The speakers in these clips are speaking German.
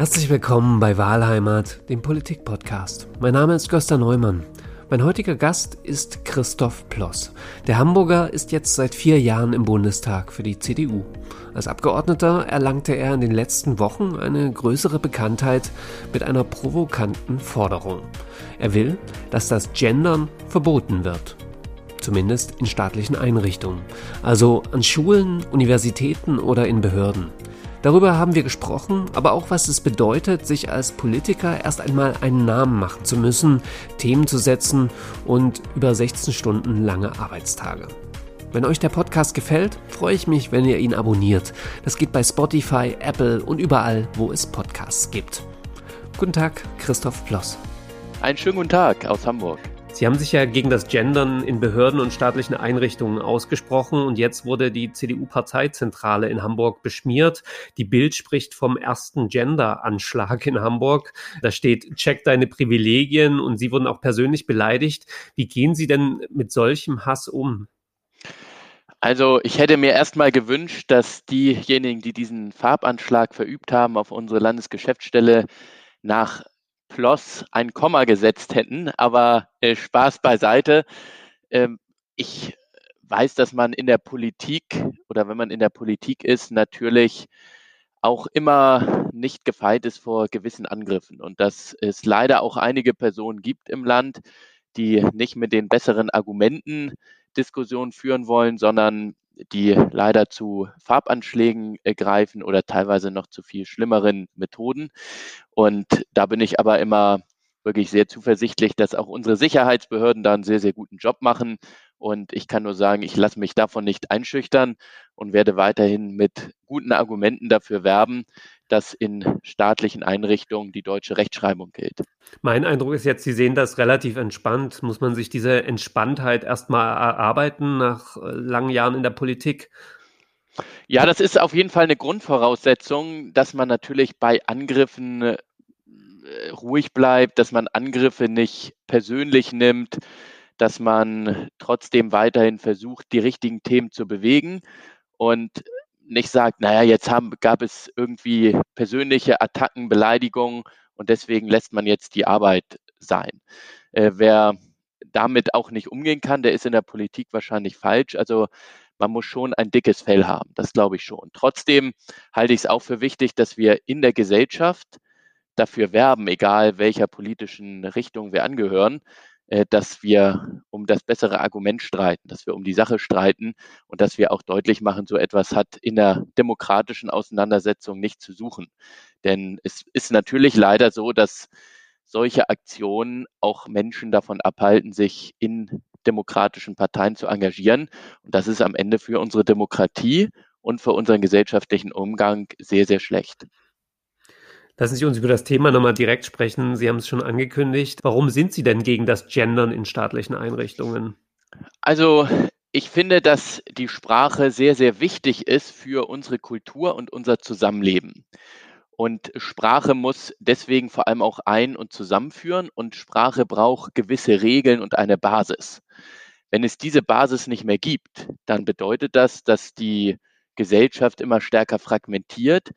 Herzlich willkommen bei Wahlheimat, dem Politik-Podcast. Mein Name ist Gösta Neumann. Mein heutiger Gast ist Christoph Ploss. Der Hamburger ist jetzt seit vier Jahren im Bundestag für die CDU. Als Abgeordneter erlangte er in den letzten Wochen eine größere Bekanntheit mit einer provokanten Forderung. Er will, dass das Gendern verboten wird. Zumindest in staatlichen Einrichtungen, also an Schulen, Universitäten oder in Behörden. Darüber haben wir gesprochen, aber auch was es bedeutet, sich als Politiker erst einmal einen Namen machen zu müssen, Themen zu setzen und über 16 Stunden lange Arbeitstage. Wenn euch der Podcast gefällt, freue ich mich, wenn ihr ihn abonniert. Das geht bei Spotify, Apple und überall, wo es Podcasts gibt. Guten Tag, Christoph Ploss. Einen schönen guten Tag aus Hamburg. Sie haben sich ja gegen das Gendern in Behörden und staatlichen Einrichtungen ausgesprochen und jetzt wurde die CDU-Parteizentrale in Hamburg beschmiert. Die Bild spricht vom ersten Gender-Anschlag in Hamburg. Da steht, check deine Privilegien und Sie wurden auch persönlich beleidigt. Wie gehen Sie denn mit solchem Hass um? Also ich hätte mir erstmal gewünscht, dass diejenigen, die diesen Farbanschlag verübt haben auf unsere Landesgeschäftsstelle, nach Ploss ein Komma gesetzt hätten, aber äh, Spaß beiseite. Ähm, ich weiß, dass man in der Politik oder wenn man in der Politik ist, natürlich auch immer nicht gefeit ist vor gewissen Angriffen und dass es leider auch einige Personen gibt im Land, die nicht mit den besseren Argumenten Diskussionen führen wollen, sondern die leider zu Farbanschlägen äh, greifen oder teilweise noch zu viel schlimmeren Methoden. Und da bin ich aber immer wirklich sehr zuversichtlich, dass auch unsere Sicherheitsbehörden da einen sehr, sehr guten Job machen. Und ich kann nur sagen, ich lasse mich davon nicht einschüchtern und werde weiterhin mit guten Argumenten dafür werben, dass in staatlichen Einrichtungen die deutsche Rechtschreibung gilt. Mein Eindruck ist jetzt, Sie sehen das relativ entspannt. Muss man sich diese Entspanntheit erstmal erarbeiten nach äh, langen Jahren in der Politik? Ja, das ist auf jeden Fall eine Grundvoraussetzung, dass man natürlich bei Angriffen äh, ruhig bleibt, dass man Angriffe nicht persönlich nimmt, dass man trotzdem weiterhin versucht, die richtigen Themen zu bewegen und nicht sagt, naja, jetzt haben, gab es irgendwie persönliche Attacken, Beleidigungen und deswegen lässt man jetzt die Arbeit sein. Äh, wer damit auch nicht umgehen kann, der ist in der Politik wahrscheinlich falsch. Also man muss schon ein dickes Fell haben, das glaube ich schon. Trotzdem halte ich es auch für wichtig, dass wir in der Gesellschaft dafür werben, egal welcher politischen Richtung wir angehören, dass wir um das bessere Argument streiten, dass wir um die Sache streiten und dass wir auch deutlich machen, so etwas hat in der demokratischen Auseinandersetzung nicht zu suchen. Denn es ist natürlich leider so, dass solche Aktionen auch Menschen davon abhalten, sich in demokratischen Parteien zu engagieren. Und das ist am Ende für unsere Demokratie und für unseren gesellschaftlichen Umgang sehr, sehr schlecht. Lassen Sie uns über das Thema nochmal direkt sprechen. Sie haben es schon angekündigt. Warum sind Sie denn gegen das Gendern in staatlichen Einrichtungen? Also ich finde, dass die Sprache sehr, sehr wichtig ist für unsere Kultur und unser Zusammenleben. Und Sprache muss deswegen vor allem auch ein- und zusammenführen und Sprache braucht gewisse Regeln und eine Basis. Wenn es diese Basis nicht mehr gibt, dann bedeutet das, dass die Gesellschaft immer stärker fragmentiert,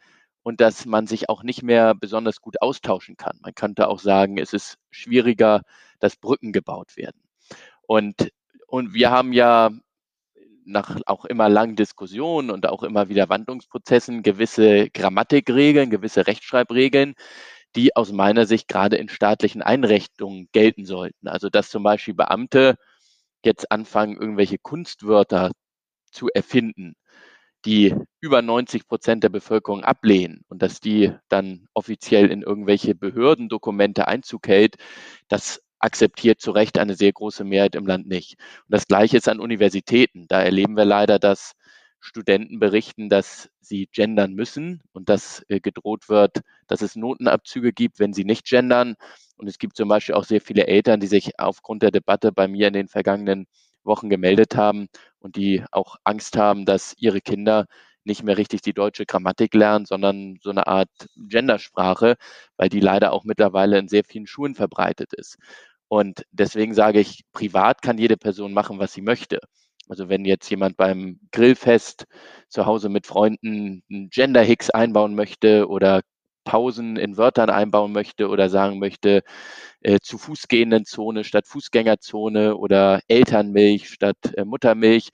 und dass man sich auch nicht mehr besonders gut austauschen kann. Man könnte auch sagen, es ist schwieriger, dass Brücken gebaut werden. Und, und wir haben ja nach auch immer langen Diskussionen und auch immer wieder Wandlungsprozessen gewisse Grammatikregeln, gewisse Rechtschreibregeln, die aus meiner Sicht gerade in staatlichen Einrichtungen gelten sollten. Also dass zum Beispiel Beamte jetzt anfangen, irgendwelche Kunstwörter zu erfinden die über 90 Prozent der Bevölkerung ablehnen und dass die dann offiziell in irgendwelche Behördendokumente Einzug hält, das akzeptiert zu Recht eine sehr große Mehrheit im Land nicht. Und das Gleiche ist an Universitäten. Da erleben wir leider, dass Studenten berichten, dass sie gendern müssen und dass äh, gedroht wird, dass es Notenabzüge gibt, wenn sie nicht gendern. Und es gibt zum Beispiel auch sehr viele Eltern, die sich aufgrund der Debatte bei mir in den vergangenen Wochen gemeldet haben und die auch Angst haben, dass ihre Kinder nicht mehr richtig die deutsche Grammatik lernen, sondern so eine Art Gendersprache, weil die leider auch mittlerweile in sehr vielen Schulen verbreitet ist. Und deswegen sage ich, privat kann jede Person machen, was sie möchte. Also wenn jetzt jemand beim Grillfest zu Hause mit Freunden einen Gender-Hicks einbauen möchte oder Pausen in Wörtern einbauen möchte oder sagen möchte, äh, zu gehenden Zone statt Fußgängerzone oder Elternmilch statt äh, Muttermilch.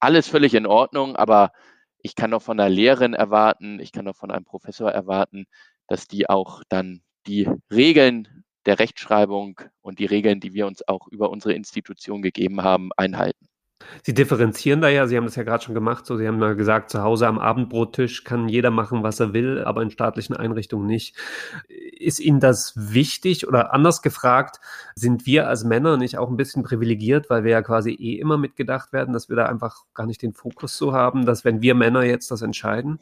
Alles völlig in Ordnung, aber ich kann auch von einer Lehrerin erwarten, ich kann auch von einem Professor erwarten, dass die auch dann die Regeln der Rechtschreibung und die Regeln, die wir uns auch über unsere Institution gegeben haben, einhalten. Sie differenzieren da ja, Sie haben das ja gerade schon gemacht, so Sie haben ja gesagt, zu Hause am Abendbrottisch kann jeder machen, was er will, aber in staatlichen Einrichtungen nicht. Ist Ihnen das wichtig oder anders gefragt, sind wir als Männer nicht auch ein bisschen privilegiert, weil wir ja quasi eh immer mitgedacht werden, dass wir da einfach gar nicht den Fokus so haben, dass wenn wir Männer jetzt das entscheiden?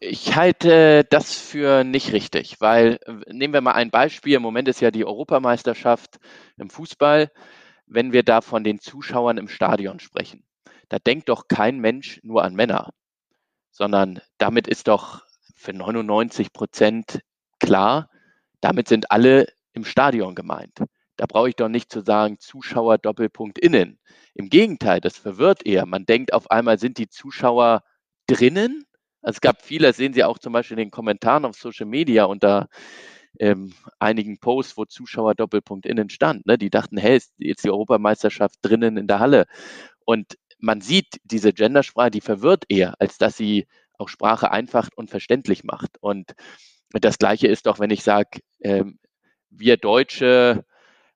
Ich halte das für nicht richtig, weil nehmen wir mal ein Beispiel. Im Moment ist ja die Europameisterschaft im Fußball. Wenn wir da von den Zuschauern im Stadion sprechen, da denkt doch kein Mensch nur an Männer, sondern damit ist doch für 99 Prozent klar, damit sind alle im Stadion gemeint. Da brauche ich doch nicht zu sagen Zuschauer Doppelpunkt innen. Im Gegenteil, das verwirrt eher. Man denkt auf einmal, sind die Zuschauer drinnen also es gab viele, das sehen Sie auch zum Beispiel in den Kommentaren auf Social Media unter ähm, einigen Posts, wo Zuschauer Doppelpunkt innen stand. Ne? Die dachten, hey, ist jetzt die Europameisterschaft drinnen in der Halle. Und man sieht diese Gendersprache, die verwirrt eher, als dass sie auch Sprache einfach und verständlich macht. Und das Gleiche ist doch, wenn ich sage, ähm, wir Deutsche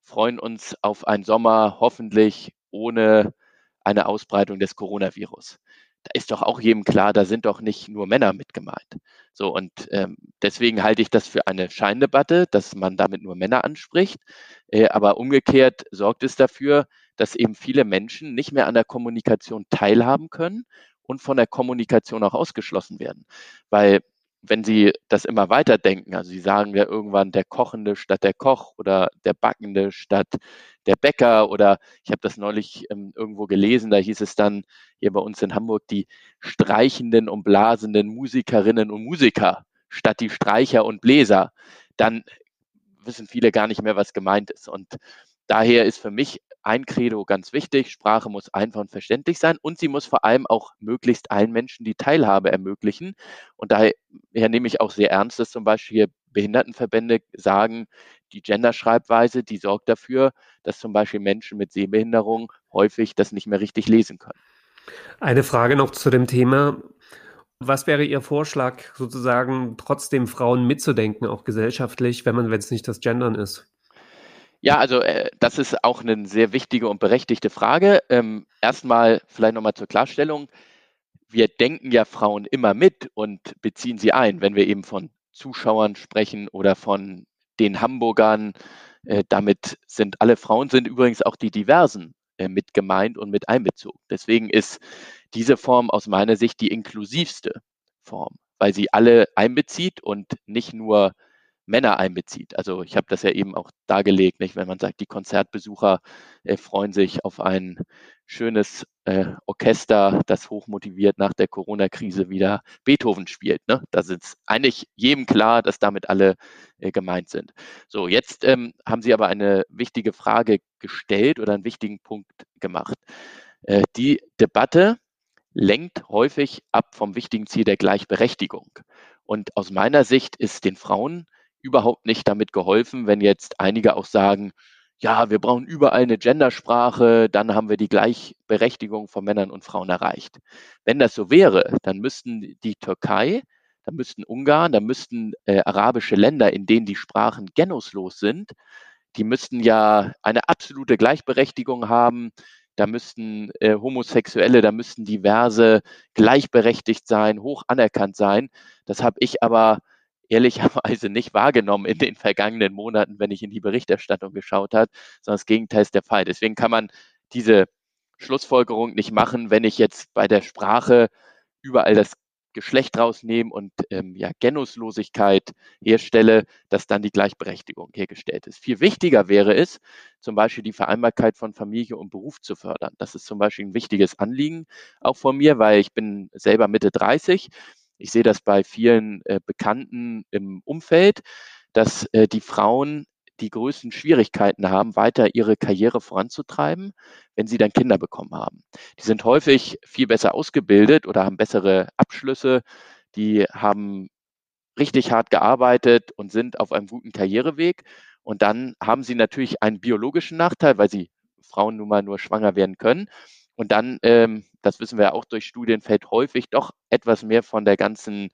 freuen uns auf einen Sommer hoffentlich ohne eine Ausbreitung des Coronavirus da ist doch auch jedem klar, da sind doch nicht nur Männer mit gemeint. So, und ähm, deswegen halte ich das für eine Scheindebatte, dass man damit nur Männer anspricht. Äh, aber umgekehrt sorgt es dafür, dass eben viele Menschen nicht mehr an der Kommunikation teilhaben können und von der Kommunikation auch ausgeschlossen werden. Weil wenn Sie das immer weiterdenken, also Sie sagen ja irgendwann der Kochende statt der Koch oder der Backende statt der Bäcker oder ich habe das neulich ähm, irgendwo gelesen, da hieß es dann hier bei uns in Hamburg die streichenden und blasenden Musikerinnen und Musiker statt die Streicher und Bläser, dann wissen viele gar nicht mehr, was gemeint ist. Und daher ist für mich ein Credo ganz wichtig. Sprache muss einfach und verständlich sein und sie muss vor allem auch möglichst allen Menschen die Teilhabe ermöglichen. Und daher nehme ich auch sehr ernst, dass zum Beispiel hier Behindertenverbände sagen, die Genderschreibweise, die sorgt dafür, dass zum Beispiel Menschen mit Sehbehinderung häufig das nicht mehr richtig lesen können. Eine Frage noch zu dem Thema. Was wäre Ihr Vorschlag, sozusagen trotzdem Frauen mitzudenken, auch gesellschaftlich, wenn man, wenn es nicht das Gendern ist? Ja, also äh, das ist auch eine sehr wichtige und berechtigte Frage. Ähm, erstmal vielleicht nochmal zur Klarstellung. Wir denken ja Frauen immer mit und beziehen sie ein, wenn wir eben von Zuschauern sprechen oder von den Hamburgern. Äh, damit sind alle Frauen, sind übrigens auch die Diversen äh, mit gemeint und mit einbezogen. Deswegen ist diese Form aus meiner Sicht die inklusivste Form, weil sie alle einbezieht und nicht nur Männer einbezieht. Also ich habe das ja eben auch dargelegt, nicht? wenn man sagt, die Konzertbesucher äh, freuen sich auf ein schönes äh, Orchester, das hochmotiviert nach der Corona-Krise wieder Beethoven spielt. Ne? Da ist eigentlich jedem klar, dass damit alle äh, gemeint sind. So, jetzt ähm, haben Sie aber eine wichtige Frage gestellt oder einen wichtigen Punkt gemacht. Äh, die Debatte lenkt häufig ab vom wichtigen Ziel der Gleichberechtigung. Und aus meiner Sicht ist den Frauen überhaupt nicht damit geholfen, wenn jetzt einige auch sagen, ja, wir brauchen überall eine Gendersprache, dann haben wir die Gleichberechtigung von Männern und Frauen erreicht. Wenn das so wäre, dann müssten die Türkei, dann müssten Ungarn, dann müssten äh, arabische Länder, in denen die Sprachen genuslos sind, die müssten ja eine absolute Gleichberechtigung haben. Da müssten äh, Homosexuelle, da müssten diverse gleichberechtigt sein, hoch anerkannt sein. Das habe ich aber ehrlicherweise nicht wahrgenommen in den vergangenen Monaten, wenn ich in die Berichterstattung geschaut habe, sondern das Gegenteil ist der Fall. Deswegen kann man diese Schlussfolgerung nicht machen, wenn ich jetzt bei der Sprache überall das Geschlecht rausnehme und ähm, ja, Genuslosigkeit herstelle, dass dann die Gleichberechtigung hergestellt ist. Viel wichtiger wäre es, zum Beispiel die Vereinbarkeit von Familie und Beruf zu fördern. Das ist zum Beispiel ein wichtiges Anliegen auch von mir, weil ich bin selber Mitte 30 ich sehe das bei vielen äh, Bekannten im Umfeld, dass äh, die Frauen die größten Schwierigkeiten haben, weiter ihre Karriere voranzutreiben, wenn sie dann Kinder bekommen haben. Die sind häufig viel besser ausgebildet oder haben bessere Abschlüsse, die haben richtig hart gearbeitet und sind auf einem guten Karriereweg. Und dann haben sie natürlich einen biologischen Nachteil, weil sie Frauen nun mal nur schwanger werden können. Und dann, ähm, das wissen wir auch durch Studien, fällt häufig doch etwas mehr von der ganzen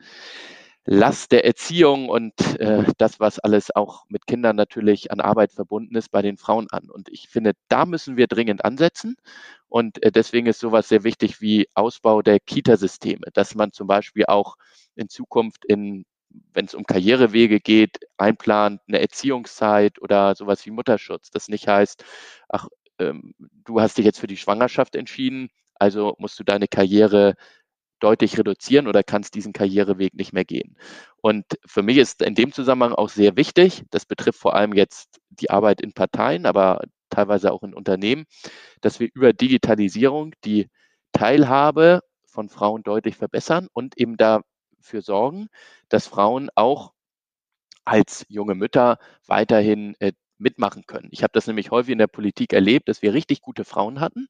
Last der Erziehung und äh, das, was alles auch mit Kindern natürlich an Arbeit verbunden ist, bei den Frauen an. Und ich finde, da müssen wir dringend ansetzen. Und äh, deswegen ist sowas sehr wichtig wie Ausbau der Kitasysteme, dass man zum Beispiel auch in Zukunft in wenn es um Karrierewege geht, einplant, eine Erziehungszeit oder sowas wie Mutterschutz. Das nicht heißt, ach, ähm, du hast dich jetzt für die Schwangerschaft entschieden, also musst du deine Karriere deutlich reduzieren oder kannst diesen Karriereweg nicht mehr gehen. Und für mich ist in dem Zusammenhang auch sehr wichtig, das betrifft vor allem jetzt die Arbeit in Parteien, aber teilweise auch in Unternehmen, dass wir über Digitalisierung die Teilhabe von Frauen deutlich verbessern und eben dafür sorgen, dass Frauen auch als junge Mütter weiterhin äh, mitmachen können. Ich habe das nämlich häufig in der Politik erlebt, dass wir richtig gute Frauen hatten.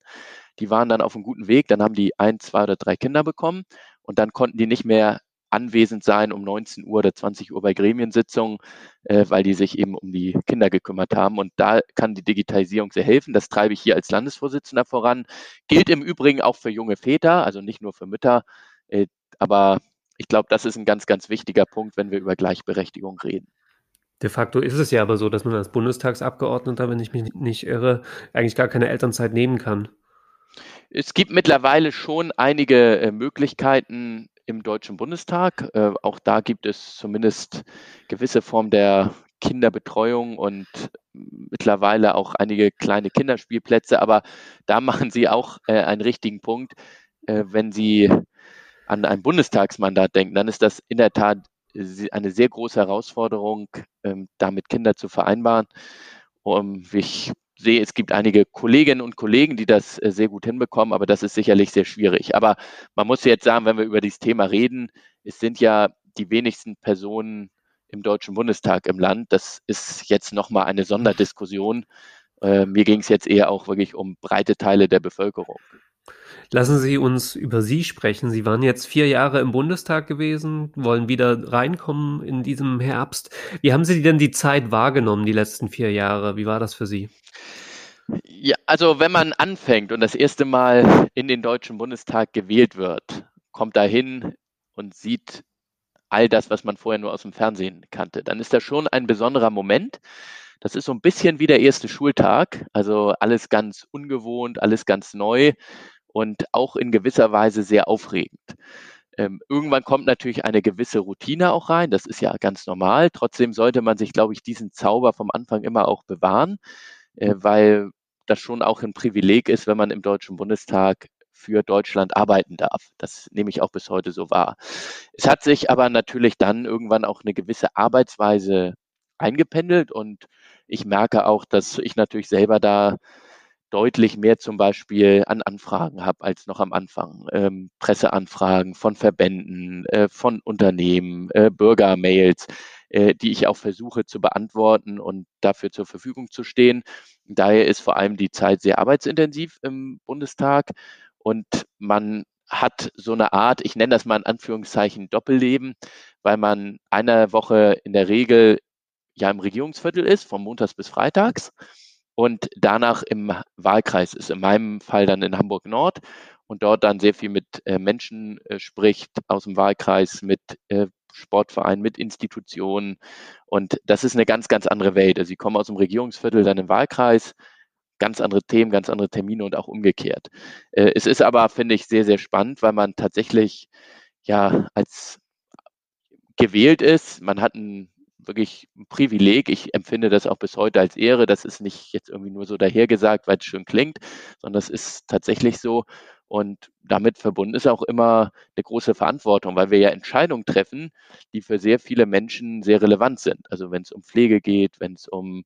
Die waren dann auf einem guten Weg, dann haben die ein, zwei oder drei Kinder bekommen und dann konnten die nicht mehr anwesend sein um 19 Uhr oder 20 Uhr bei Gremiensitzungen, äh, weil die sich eben um die Kinder gekümmert haben. Und da kann die Digitalisierung sehr helfen. Das treibe ich hier als Landesvorsitzender voran. Gilt im Übrigen auch für junge Väter, also nicht nur für Mütter. Äh, aber ich glaube, das ist ein ganz, ganz wichtiger Punkt, wenn wir über Gleichberechtigung reden. De facto ist es ja aber so, dass man als Bundestagsabgeordneter, wenn ich mich nicht irre, eigentlich gar keine Elternzeit nehmen kann. Es gibt mittlerweile schon einige äh, Möglichkeiten im Deutschen Bundestag. Äh, auch da gibt es zumindest gewisse Formen der Kinderbetreuung und mittlerweile auch einige kleine Kinderspielplätze. Aber da machen Sie auch äh, einen richtigen Punkt. Wenn Sie an ein Bundestagsmandat denken, dann ist das in der Tat eine sehr große Herausforderung, ähm, damit Kinder zu vereinbaren. Um, ich sehe, es gibt einige Kolleginnen und Kollegen, die das äh, sehr gut hinbekommen, aber das ist sicherlich sehr schwierig. Aber man muss jetzt sagen, wenn wir über dieses Thema reden, es sind ja die wenigsten Personen im Deutschen Bundestag im Land. Das ist jetzt nochmal eine Sonderdiskussion. Äh, mir ging es jetzt eher auch wirklich um breite Teile der Bevölkerung. Lassen Sie uns über Sie sprechen. Sie waren jetzt vier Jahre im Bundestag gewesen, wollen wieder reinkommen in diesem Herbst. Wie haben Sie denn die Zeit wahrgenommen, die letzten vier Jahre? Wie war das für Sie? Ja, also wenn man anfängt und das erste Mal in den Deutschen Bundestag gewählt wird, kommt da hin und sieht all das, was man vorher nur aus dem Fernsehen kannte, dann ist das schon ein besonderer Moment. Das ist so ein bisschen wie der erste Schultag, also alles ganz ungewohnt, alles ganz neu und auch in gewisser Weise sehr aufregend. Ähm, irgendwann kommt natürlich eine gewisse Routine auch rein, das ist ja ganz normal. Trotzdem sollte man sich, glaube ich, diesen Zauber vom Anfang immer auch bewahren, äh, weil das schon auch ein Privileg ist, wenn man im Deutschen Bundestag für Deutschland arbeiten darf. Das nehme ich auch bis heute so wahr. Es hat sich aber natürlich dann irgendwann auch eine gewisse Arbeitsweise eingependelt und ich merke auch, dass ich natürlich selber da deutlich mehr zum Beispiel an Anfragen habe als noch am Anfang. Ähm, Presseanfragen von Verbänden, äh, von Unternehmen, äh, Bürgermails, äh, die ich auch versuche zu beantworten und dafür zur Verfügung zu stehen. Daher ist vor allem die Zeit sehr arbeitsintensiv im Bundestag und man hat so eine Art, ich nenne das mal in Anführungszeichen Doppelleben, weil man eine Woche in der Regel ja im Regierungsviertel ist, von Montags bis Freitags und danach im Wahlkreis ist, in meinem Fall dann in Hamburg Nord und dort dann sehr viel mit äh, Menschen äh, spricht aus dem Wahlkreis, mit äh, Sportvereinen, mit Institutionen. Und das ist eine ganz, ganz andere Welt. Also sie kommen aus dem Regierungsviertel dann im Wahlkreis, ganz andere Themen, ganz andere Termine und auch umgekehrt. Äh, es ist aber, finde ich, sehr, sehr spannend, weil man tatsächlich ja als gewählt ist. Man hat ein wirklich ein Privileg. Ich empfinde das auch bis heute als Ehre. Das ist nicht jetzt irgendwie nur so dahergesagt, weil es schön klingt, sondern das ist tatsächlich so. Und damit verbunden ist auch immer eine große Verantwortung, weil wir ja Entscheidungen treffen, die für sehr viele Menschen sehr relevant sind. Also wenn es um Pflege geht, wenn es um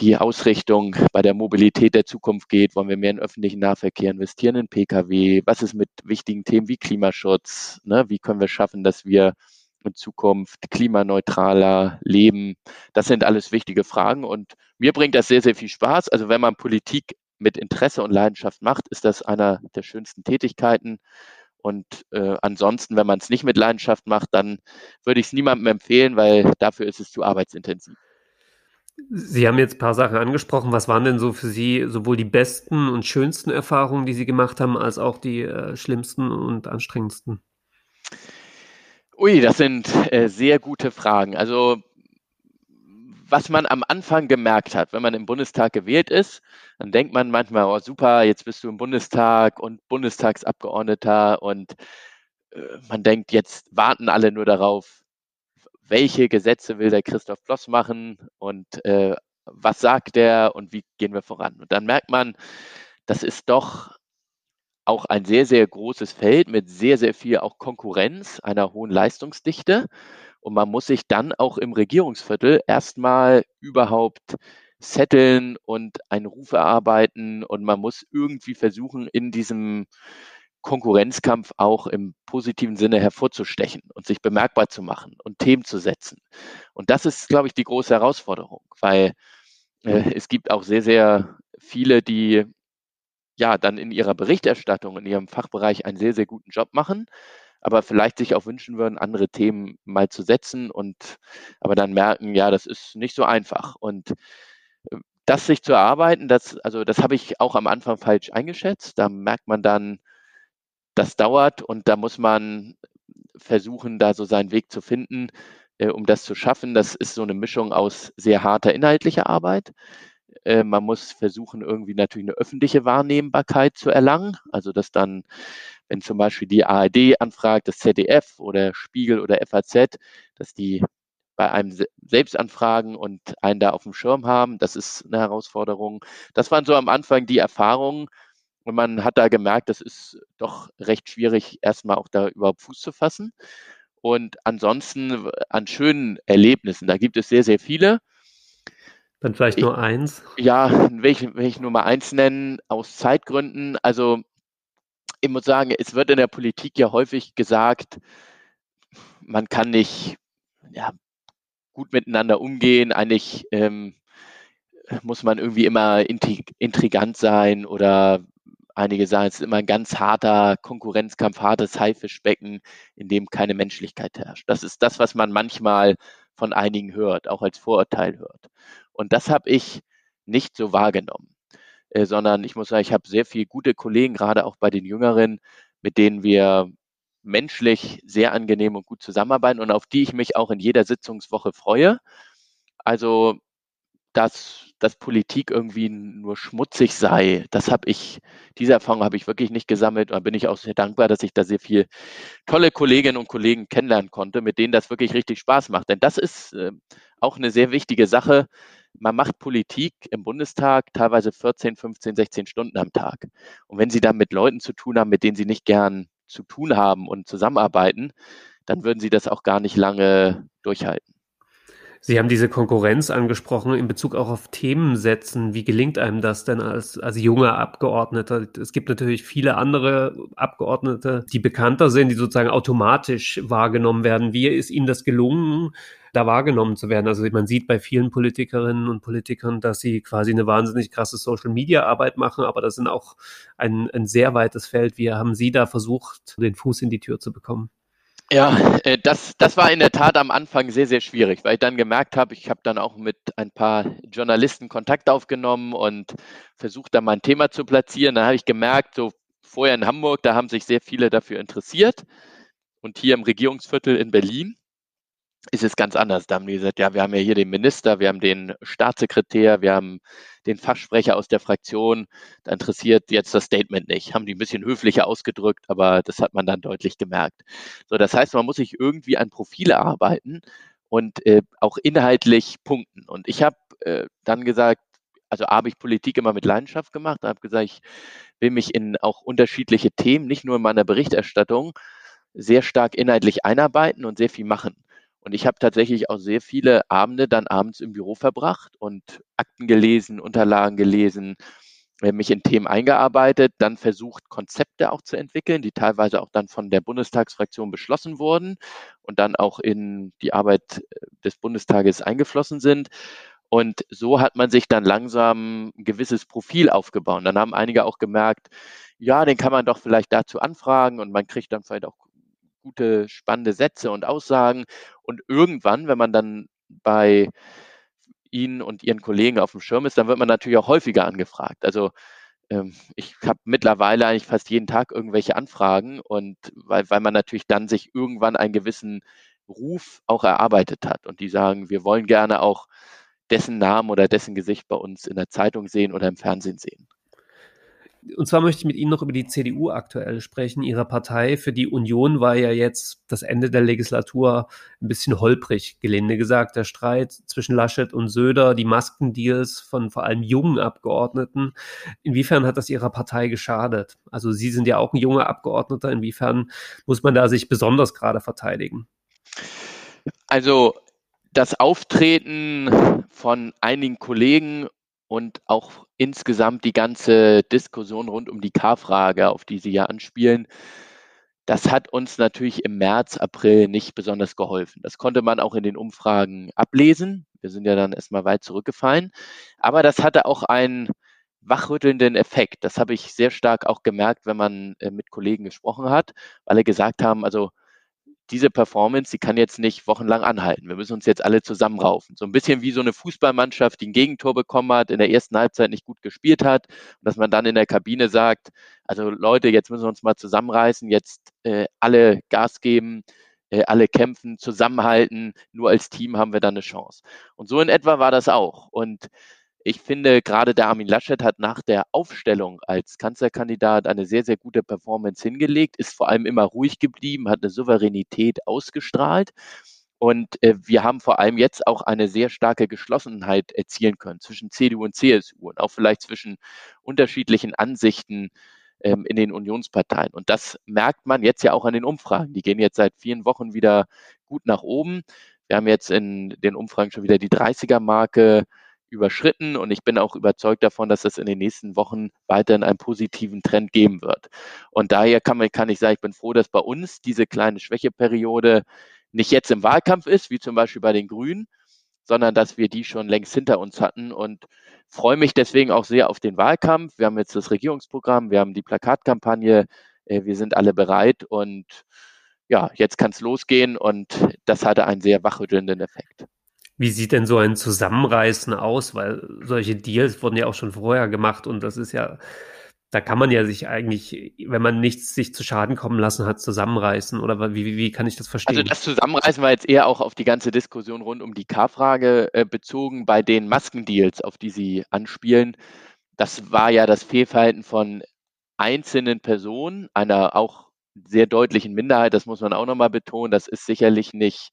die Ausrichtung bei der Mobilität der Zukunft geht, wollen wir mehr in öffentlichen Nahverkehr investieren, in Pkw, was ist mit wichtigen Themen wie Klimaschutz, ne? wie können wir schaffen, dass wir in Zukunft klimaneutraler leben? Das sind alles wichtige Fragen und mir bringt das sehr, sehr viel Spaß. Also wenn man Politik mit Interesse und Leidenschaft macht, ist das einer der schönsten Tätigkeiten. Und äh, ansonsten, wenn man es nicht mit Leidenschaft macht, dann würde ich es niemandem empfehlen, weil dafür ist es zu arbeitsintensiv. Sie haben jetzt ein paar Sachen angesprochen. Was waren denn so für Sie sowohl die besten und schönsten Erfahrungen, die Sie gemacht haben, als auch die äh, schlimmsten und anstrengendsten? Ui, das sind äh, sehr gute Fragen. Also was man am Anfang gemerkt hat, wenn man im Bundestag gewählt ist, dann denkt man manchmal, oh super, jetzt bist du im Bundestag und Bundestagsabgeordneter und äh, man denkt, jetzt warten alle nur darauf, welche Gesetze will der Christoph Bloss machen und äh, was sagt er und wie gehen wir voran. Und dann merkt man, das ist doch auch ein sehr, sehr großes Feld mit sehr, sehr viel auch Konkurrenz, einer hohen Leistungsdichte. Und man muss sich dann auch im Regierungsviertel erstmal überhaupt setteln und einen Ruf erarbeiten und man muss irgendwie versuchen, in diesem Konkurrenzkampf auch im positiven Sinne hervorzustechen und sich bemerkbar zu machen und Themen zu setzen. Und das ist, glaube ich, die große Herausforderung, weil äh, es gibt auch sehr, sehr viele, die ja dann in ihrer Berichterstattung, in ihrem Fachbereich einen sehr, sehr guten Job machen, aber vielleicht sich auch wünschen würden, andere Themen mal zu setzen und aber dann merken, ja, das ist nicht so einfach. Und äh, das sich zu erarbeiten, das, also das habe ich auch am Anfang falsch eingeschätzt. Da merkt man dann, das dauert und da muss man versuchen, da so seinen Weg zu finden, äh, um das zu schaffen. Das ist so eine Mischung aus sehr harter inhaltlicher Arbeit. Äh, man muss versuchen, irgendwie natürlich eine öffentliche Wahrnehmbarkeit zu erlangen. Also, dass dann, wenn zum Beispiel die ARD anfragt, das ZDF oder Spiegel oder FAZ, dass die bei einem selbst anfragen und einen da auf dem Schirm haben. Das ist eine Herausforderung. Das waren so am Anfang die Erfahrungen, und man hat da gemerkt, das ist doch recht schwierig, erstmal auch da überhaupt Fuß zu fassen. Und ansonsten an schönen Erlebnissen, da gibt es sehr, sehr viele. Dann vielleicht nur eins. Ja, will ich, will ich nur mal eins nennen, aus Zeitgründen. Also ich muss sagen, es wird in der Politik ja häufig gesagt, man kann nicht ja, gut miteinander umgehen. Eigentlich ähm, muss man irgendwie immer intrigant sein oder Einige sagen, es ist immer ein ganz harter Konkurrenzkampf, hartes Haifischbecken, in dem keine Menschlichkeit herrscht. Das ist das, was man manchmal von einigen hört, auch als Vorurteil hört. Und das habe ich nicht so wahrgenommen, äh, sondern ich muss sagen, ich habe sehr viele gute Kollegen, gerade auch bei den Jüngeren, mit denen wir menschlich sehr angenehm und gut zusammenarbeiten und auf die ich mich auch in jeder Sitzungswoche freue. Also dass, dass Politik irgendwie nur schmutzig sei. Das habe ich, diese Erfahrung habe ich wirklich nicht gesammelt. Und da bin ich auch sehr dankbar, dass ich da sehr viele tolle Kolleginnen und Kollegen kennenlernen konnte, mit denen das wirklich richtig Spaß macht. Denn das ist äh, auch eine sehr wichtige Sache. Man macht Politik im Bundestag teilweise 14, 15, 16 Stunden am Tag. Und wenn Sie dann mit Leuten zu tun haben, mit denen Sie nicht gern zu tun haben und zusammenarbeiten, dann würden Sie das auch gar nicht lange durchhalten. Sie haben diese Konkurrenz angesprochen in Bezug auch auf Themen setzen. Wie gelingt einem das denn als, als junger Abgeordneter? Es gibt natürlich viele andere Abgeordnete, die bekannter sind, die sozusagen automatisch wahrgenommen werden. Wie ist Ihnen das gelungen, da wahrgenommen zu werden? Also man sieht bei vielen Politikerinnen und Politikern, dass sie quasi eine wahnsinnig krasse Social-Media-Arbeit machen, aber das sind auch ein, ein sehr weites Feld. Wie haben Sie da versucht, den Fuß in die Tür zu bekommen? Ja, äh, das, das war in der Tat am Anfang sehr, sehr schwierig, weil ich dann gemerkt habe, ich habe dann auch mit ein paar Journalisten Kontakt aufgenommen und versucht, da mal ein Thema zu platzieren. Da habe ich gemerkt, so vorher in Hamburg, da haben sich sehr viele dafür interessiert. Und hier im Regierungsviertel in Berlin ist es ganz anders. Da haben die gesagt, ja, wir haben ja hier den Minister, wir haben den Staatssekretär, wir haben den Fachsprecher aus der Fraktion. Da interessiert jetzt das Statement nicht. Haben die ein bisschen höflicher ausgedrückt, aber das hat man dann deutlich gemerkt. So, das heißt, man muss sich irgendwie an Profile arbeiten und äh, auch inhaltlich punkten. Und ich habe äh, dann gesagt, also habe ich Politik immer mit Leidenschaft gemacht, habe gesagt, ich will mich in auch unterschiedliche Themen, nicht nur in meiner Berichterstattung, sehr stark inhaltlich einarbeiten und sehr viel machen. Und ich habe tatsächlich auch sehr viele Abende dann abends im Büro verbracht und Akten gelesen, Unterlagen gelesen, äh, mich in Themen eingearbeitet, dann versucht, Konzepte auch zu entwickeln, die teilweise auch dann von der Bundestagsfraktion beschlossen wurden und dann auch in die Arbeit äh, des Bundestages eingeflossen sind. Und so hat man sich dann langsam ein gewisses Profil aufgebaut. Dann haben einige auch gemerkt, ja, den kann man doch vielleicht dazu anfragen und man kriegt dann vielleicht auch gute, spannende Sätze und Aussagen. Und irgendwann, wenn man dann bei Ihnen und Ihren Kollegen auf dem Schirm ist, dann wird man natürlich auch häufiger angefragt. Also ähm, ich habe mittlerweile eigentlich fast jeden Tag irgendwelche Anfragen und weil, weil man natürlich dann sich irgendwann einen gewissen Ruf auch erarbeitet hat und die sagen, wir wollen gerne auch dessen Namen oder dessen Gesicht bei uns in der Zeitung sehen oder im Fernsehen sehen. Und zwar möchte ich mit Ihnen noch über die CDU aktuell sprechen. Ihre Partei für die Union war ja jetzt das Ende der Legislatur ein bisschen holprig, gelinde gesagt. Der Streit zwischen Laschet und Söder, die Maskendeals von vor allem jungen Abgeordneten. Inwiefern hat das Ihrer Partei geschadet? Also Sie sind ja auch ein junger Abgeordneter. Inwiefern muss man da sich besonders gerade verteidigen? Also das Auftreten von einigen Kollegen und auch insgesamt die ganze Diskussion rund um die K-Frage, auf die Sie ja anspielen, das hat uns natürlich im März, April nicht besonders geholfen. Das konnte man auch in den Umfragen ablesen. Wir sind ja dann erstmal weit zurückgefallen. Aber das hatte auch einen wachrüttelnden Effekt. Das habe ich sehr stark auch gemerkt, wenn man äh, mit Kollegen gesprochen hat, weil sie gesagt haben, also diese Performance, die kann jetzt nicht wochenlang anhalten. Wir müssen uns jetzt alle zusammenraufen. So ein bisschen wie so eine Fußballmannschaft, die ein Gegentor bekommen hat, in der ersten Halbzeit nicht gut gespielt hat dass man dann in der Kabine sagt, also Leute, jetzt müssen wir uns mal zusammenreißen, jetzt äh, alle Gas geben, äh, alle kämpfen, zusammenhalten, nur als Team haben wir dann eine Chance. Und so in etwa war das auch. Und ich finde, gerade der Armin Laschet hat nach der Aufstellung als Kanzlerkandidat eine sehr, sehr gute Performance hingelegt, ist vor allem immer ruhig geblieben, hat eine Souveränität ausgestrahlt. Und äh, wir haben vor allem jetzt auch eine sehr starke Geschlossenheit erzielen können zwischen CDU und CSU und auch vielleicht zwischen unterschiedlichen Ansichten ähm, in den Unionsparteien. Und das merkt man jetzt ja auch an den Umfragen. Die gehen jetzt seit vielen Wochen wieder gut nach oben. Wir haben jetzt in den Umfragen schon wieder die 30er-Marke überschritten und ich bin auch überzeugt davon, dass es in den nächsten Wochen weiterhin einen positiven Trend geben wird. Und daher kann, man, kann ich sagen, ich bin froh, dass bei uns diese kleine Schwächeperiode nicht jetzt im Wahlkampf ist, wie zum Beispiel bei den Grünen, sondern dass wir die schon längst hinter uns hatten und freue mich deswegen auch sehr auf den Wahlkampf. Wir haben jetzt das Regierungsprogramm, wir haben die Plakatkampagne, äh, wir sind alle bereit und ja, jetzt kann es losgehen und das hatte einen sehr wachrüttelnden Effekt. Wie sieht denn so ein Zusammenreißen aus? Weil solche Deals wurden ja auch schon vorher gemacht und das ist ja, da kann man ja sich eigentlich, wenn man nichts sich zu Schaden kommen lassen hat, zusammenreißen. Oder wie, wie, wie kann ich das verstehen? Also das Zusammenreißen war jetzt eher auch auf die ganze Diskussion rund um die K-Frage äh, bezogen bei den Maskendeals, auf die Sie anspielen. Das war ja das Fehlverhalten von einzelnen Personen, einer auch sehr deutlichen Minderheit, das muss man auch nochmal betonen. Das ist sicherlich nicht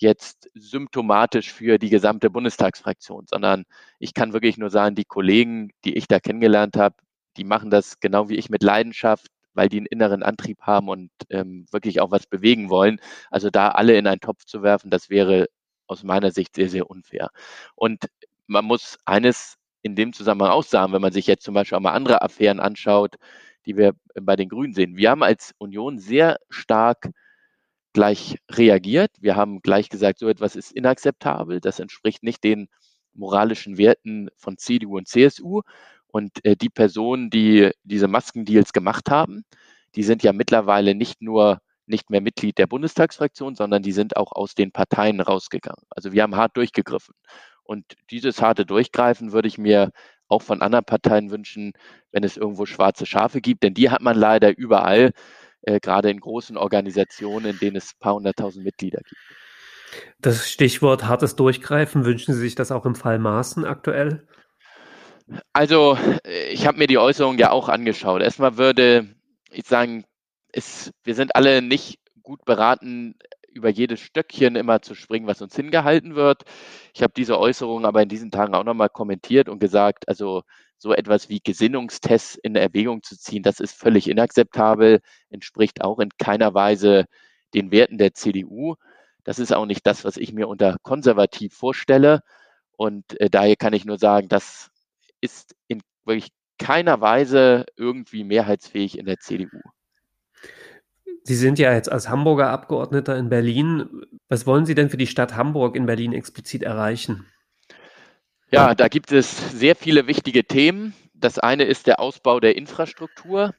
jetzt symptomatisch für die gesamte Bundestagsfraktion, sondern ich kann wirklich nur sagen, die Kollegen, die ich da kennengelernt habe, die machen das genau wie ich mit Leidenschaft, weil die einen inneren Antrieb haben und ähm, wirklich auch was bewegen wollen. Also da alle in einen Topf zu werfen, das wäre aus meiner Sicht sehr, sehr unfair. Und man muss eines in dem Zusammenhang auch sagen, wenn man sich jetzt zum Beispiel auch mal andere Affären anschaut, die wir bei den Grünen sehen. Wir haben als Union sehr stark gleich reagiert. Wir haben gleich gesagt, so etwas ist inakzeptabel. Das entspricht nicht den moralischen Werten von CDU und CSU. Und äh, die Personen, die diese Maskendeals gemacht haben, die sind ja mittlerweile nicht nur nicht mehr Mitglied der Bundestagsfraktion, sondern die sind auch aus den Parteien rausgegangen. Also wir haben hart durchgegriffen. Und dieses harte Durchgreifen würde ich mir auch von anderen Parteien wünschen, wenn es irgendwo schwarze Schafe gibt, denn die hat man leider überall äh, gerade in großen Organisationen, in denen es ein paar hunderttausend Mitglieder gibt. Das Stichwort hartes Durchgreifen, wünschen Sie sich das auch im Fall Maaßen aktuell? Also, äh, ich habe mir die Äußerung ja auch angeschaut. Erstmal würde ich sagen, es, wir sind alle nicht gut beraten, über jedes Stöckchen immer zu springen, was uns hingehalten wird. Ich habe diese Äußerung aber in diesen Tagen auch nochmal kommentiert und gesagt, also so etwas wie Gesinnungstests in Erwägung zu ziehen, das ist völlig inakzeptabel, entspricht auch in keiner Weise den Werten der CDU. Das ist auch nicht das, was ich mir unter konservativ vorstelle. Und äh, daher kann ich nur sagen, das ist in wirklich keiner Weise irgendwie mehrheitsfähig in der CDU. Sie sind ja jetzt als Hamburger Abgeordneter in Berlin. Was wollen Sie denn für die Stadt Hamburg in Berlin explizit erreichen? Ja, da gibt es sehr viele wichtige Themen. Das eine ist der Ausbau der Infrastruktur.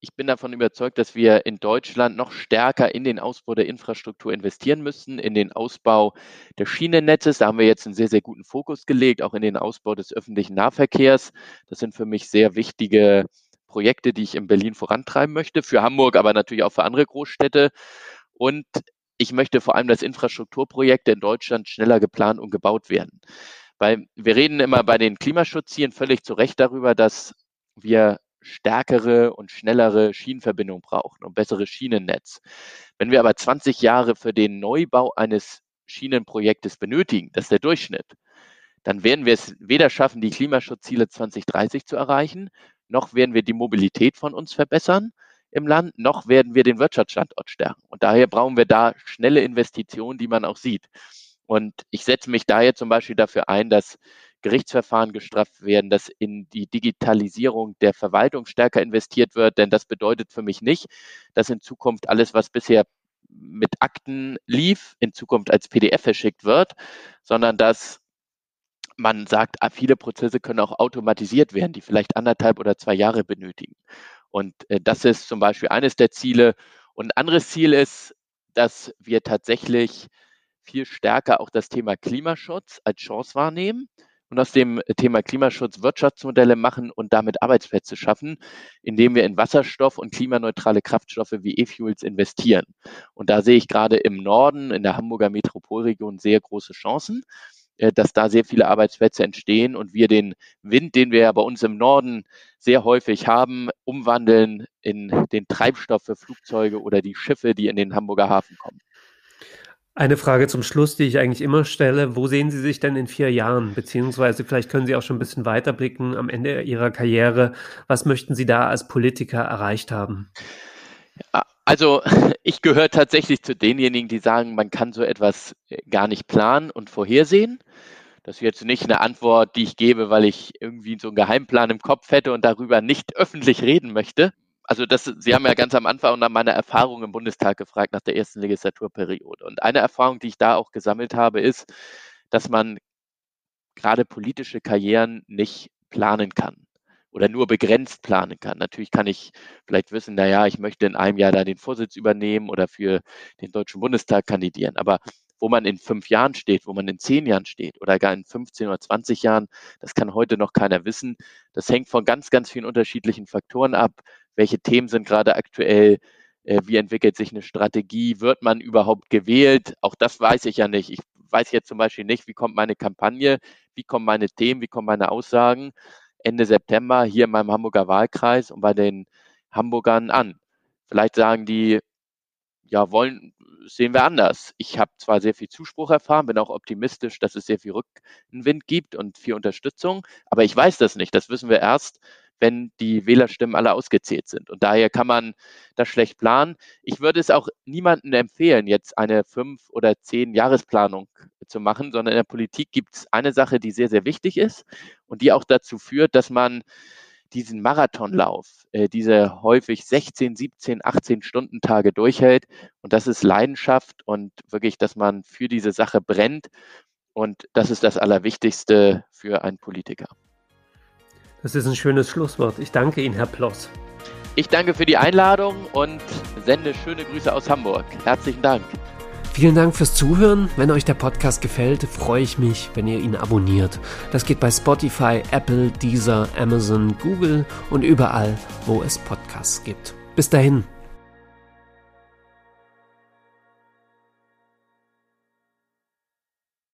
ich bin davon überzeugt, dass wir in Deutschland noch stärker in den Ausbau der Infrastruktur investieren müssen, in den Ausbau des Schienennetzes. Da haben wir jetzt einen sehr, sehr guten Fokus gelegt, auch in den Ausbau des öffentlichen Nahverkehrs. Das sind für mich sehr wichtige Projekte, die ich in Berlin vorantreiben möchte, für Hamburg, aber natürlich auch für andere Großstädte. Und ich möchte vor allem, dass Infrastrukturprojekte in Deutschland schneller geplant und gebaut werden. Weil wir reden immer bei den Klimaschutzzielen völlig zu Recht darüber, dass wir stärkere und schnellere Schienenverbindungen brauchen und besseres Schienennetz. Wenn wir aber 20 Jahre für den Neubau eines Schienenprojektes benötigen, das ist der Durchschnitt, dann werden wir es weder schaffen, die Klimaschutzziele 2030 zu erreichen, noch werden wir die Mobilität von uns verbessern im Land, noch werden wir den Wirtschaftsstandort stärken. Und daher brauchen wir da schnelle Investitionen, die man auch sieht. Und ich setze mich daher zum Beispiel dafür ein, dass Gerichtsverfahren gestrafft werden, dass in die Digitalisierung der Verwaltung stärker investiert wird. Denn das bedeutet für mich nicht, dass in Zukunft alles, was bisher mit Akten lief, in Zukunft als PDF verschickt wird, sondern dass man sagt, ah, viele Prozesse können auch automatisiert werden, die vielleicht anderthalb oder zwei Jahre benötigen. Und äh, das ist zum Beispiel eines der Ziele. Und ein anderes Ziel ist, dass wir tatsächlich viel stärker auch das Thema Klimaschutz als Chance wahrnehmen und aus dem Thema Klimaschutz Wirtschaftsmodelle machen und damit Arbeitsplätze schaffen, indem wir in Wasserstoff und klimaneutrale Kraftstoffe wie E-Fuels investieren. Und da sehe ich gerade im Norden, in der Hamburger Metropolregion sehr große Chancen, äh, dass da sehr viele Arbeitsplätze entstehen und wir den Wind, den wir ja bei uns im Norden sehr häufig haben, umwandeln in den Treibstoff für Flugzeuge oder die Schiffe, die in den Hamburger Hafen kommen. Eine Frage zum Schluss, die ich eigentlich immer stelle. Wo sehen Sie sich denn in vier Jahren? Beziehungsweise vielleicht können Sie auch schon ein bisschen weiterblicken am Ende Ihrer Karriere. Was möchten Sie da als Politiker erreicht haben? Also ich gehöre tatsächlich zu denjenigen, die sagen, man kann so etwas äh, gar nicht planen und vorhersehen. Das ist jetzt nicht eine Antwort, die ich gebe, weil ich irgendwie so einen Geheimplan im Kopf hätte und darüber nicht öffentlich reden möchte also das, Sie haben ja ganz am Anfang nach meiner Erfahrung im Bundestag gefragt, nach der ersten Legislaturperiode. Und eine Erfahrung, die ich da auch gesammelt habe, ist, dass man gerade politische Karrieren nicht planen kann oder nur begrenzt planen kann. Natürlich kann ich vielleicht wissen, naja, ich möchte in einem Jahr da den Vorsitz übernehmen oder für den Deutschen Bundestag kandidieren. Aber wo man in fünf Jahren steht, wo man in zehn Jahren steht oder gar in 15 oder 20 Jahren, das kann heute noch keiner wissen. Das hängt von ganz, ganz vielen unterschiedlichen Faktoren ab. Welche Themen sind gerade aktuell? Äh, wie entwickelt sich eine Strategie? Wird man überhaupt gewählt? Auch das weiß ich ja nicht. Ich weiß jetzt zum Beispiel nicht, wie kommt meine Kampagne, wie kommen meine Themen, wie kommen meine Aussagen Ende September hier in meinem Hamburger Wahlkreis und bei den Hamburgern an. Vielleicht sagen die, ja, wollen, sehen wir anders. Ich habe zwar sehr viel Zuspruch erfahren, bin auch optimistisch, dass es sehr viel Rückenwind gibt und viel Unterstützung, aber ich weiß das nicht. Das wissen wir erst, wenn die Wählerstimmen alle ausgezählt sind. Und daher kann man das schlecht planen. Ich würde es auch niemandem empfehlen, jetzt eine fünf oder zehn Jahresplanung zu machen, sondern in der Politik gibt es eine Sache, die sehr, sehr wichtig ist und die auch dazu führt, dass man diesen Marathonlauf, äh, diese häufig 16, 17, 18 Stunden Tage durchhält. Und das ist Leidenschaft und wirklich, dass man für diese Sache brennt. Und das ist das Allerwichtigste für einen Politiker. Das ist ein schönes Schlusswort. Ich danke Ihnen, Herr Ploss. Ich danke für die Einladung und sende schöne Grüße aus Hamburg. Herzlichen Dank. Vielen Dank fürs Zuhören. Wenn euch der Podcast gefällt, freue ich mich, wenn ihr ihn abonniert. Das geht bei Spotify, Apple, Deezer, Amazon, Google und überall, wo es Podcasts gibt. Bis dahin.